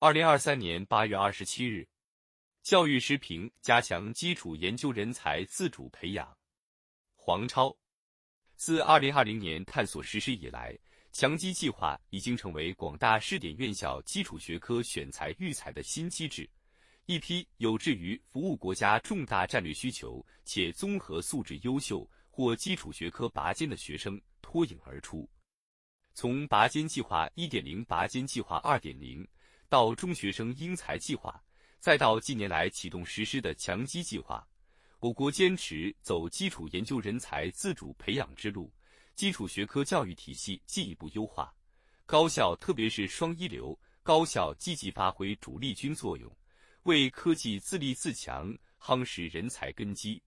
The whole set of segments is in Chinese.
二零二三年八月二十七日，教育时评：加强基础研究人才自主培养。黄超，自二零二零年探索实施以来，强基计划已经成为广大试点院校基础学科选材育才的新机制。一批有志于服务国家重大战略需求且综合素质优秀或基础学科拔尖的学生脱颖而出。从拔尖计划1.0、拔尖计划2.0。到中学生英才计划，再到近年来启动实施的强基计划，我国坚持走基础研究人才自主培养之路，基础学科教育体系进一步优化，高校特别是双一流高校积极发挥主力军作用，为科技自立自强夯实人才根基，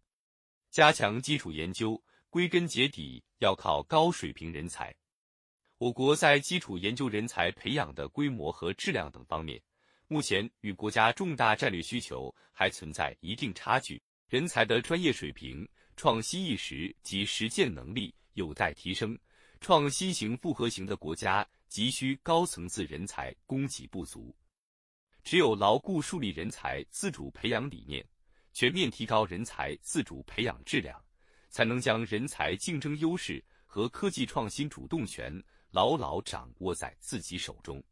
加强基础研究，归根结底要靠高水平人才。我国在基础研究人才培养的规模和质量等方面，目前与国家重大战略需求还存在一定差距，人才的专业水平、创新意识及实践能力有待提升，创新型复合型的国家急需高层次人才供给不足。只有牢固树立人才自主培养理念，全面提高人才自主培养质量，才能将人才竞争优势和科技创新主动权。牢牢掌握在自己手中。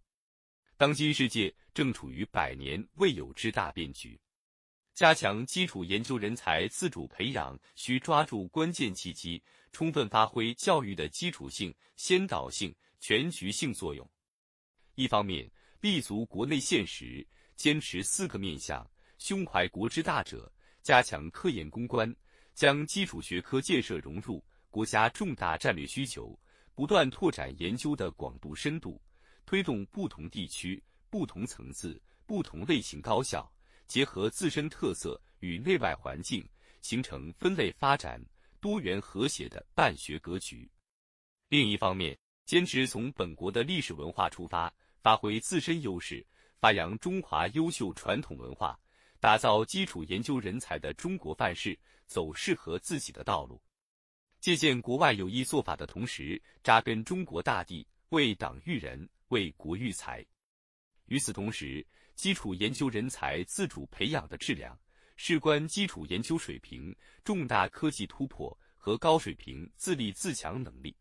当今世界正处于百年未有之大变局，加强基础研究人才自主培养，需抓住关键契机，充分发挥教育的基础性、先导性、全局性作用。一方面，立足国内现实，坚持四个面向，胸怀国之大者，加强科研攻关，将基础学科建设融入国家重大战略需求。不断拓展研究的广度深度，推动不同地区、不同层次、不同类型高校结合自身特色与内外环境，形成分类发展、多元和谐的办学格局。另一方面，坚持从本国的历史文化出发，发挥自身优势，发扬中华优秀传统文化，打造基础研究人才的中国范式，走适合自己的道路。借鉴国外有益做法的同时，扎根中国大地，为党育人，为国育才。与此同时，基础研究人才自主培养的质量，事关基础研究水平、重大科技突破和高水平自立自强能力。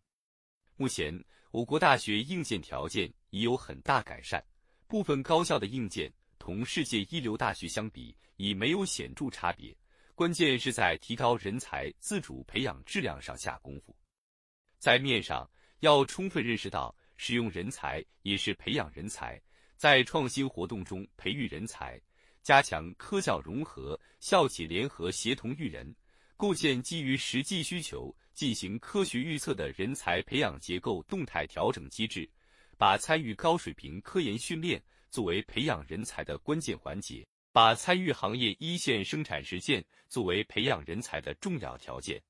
目前，我国大学硬件条件已有很大改善，部分高校的硬件同世界一流大学相比，已没有显著差别。关键是在提高人才自主培养质量上下功夫，在面上要充分认识到，使用人才也是培养人才，在创新活动中培育人才，加强科教融合、校企联合协同育人，构建基于实际需求进行科学预测的人才培养结构动态调整机制，把参与高水平科研训练作为培养人才的关键环节。把参与行业一线生产实践作为培养人才的重要条件，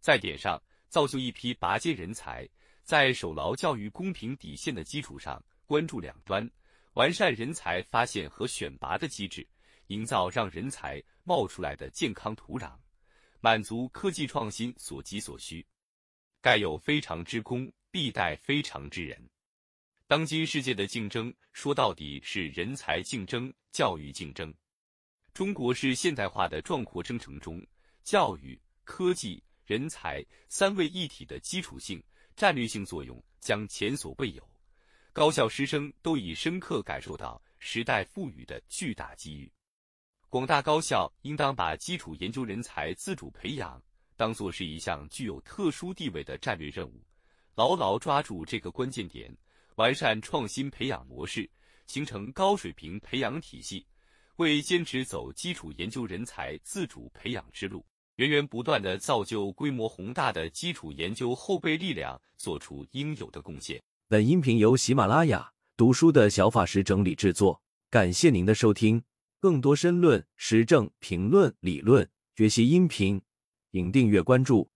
在点上造就一批拔尖人才，在守牢教育公平底线的基础上，关注两端，完善人才发现和选拔的机制，营造让人才冒出来的健康土壤，满足科技创新所急所需。盖有非常之功，必待非常之人。当今世界的竞争，说到底是人才竞争、教育竞争。中国是现代化的壮阔征程中，教育、科技、人才三位一体的基础性、战略性作用将前所未有。高校师生都已深刻感受到时代赋予的巨大机遇。广大高校应当把基础研究人才自主培养当作是一项具有特殊地位的战略任务，牢牢抓住这个关键点。完善创新培养模式，形成高水平培养体系，为坚持走基础研究人才自主培养之路，源源不断的造就规模宏大的基础研究后备力量做出应有的贡献。本音频由喜马拉雅读书的小法师整理制作，感谢您的收听。更多深论、时政评论、理论学习音频，请订阅关注。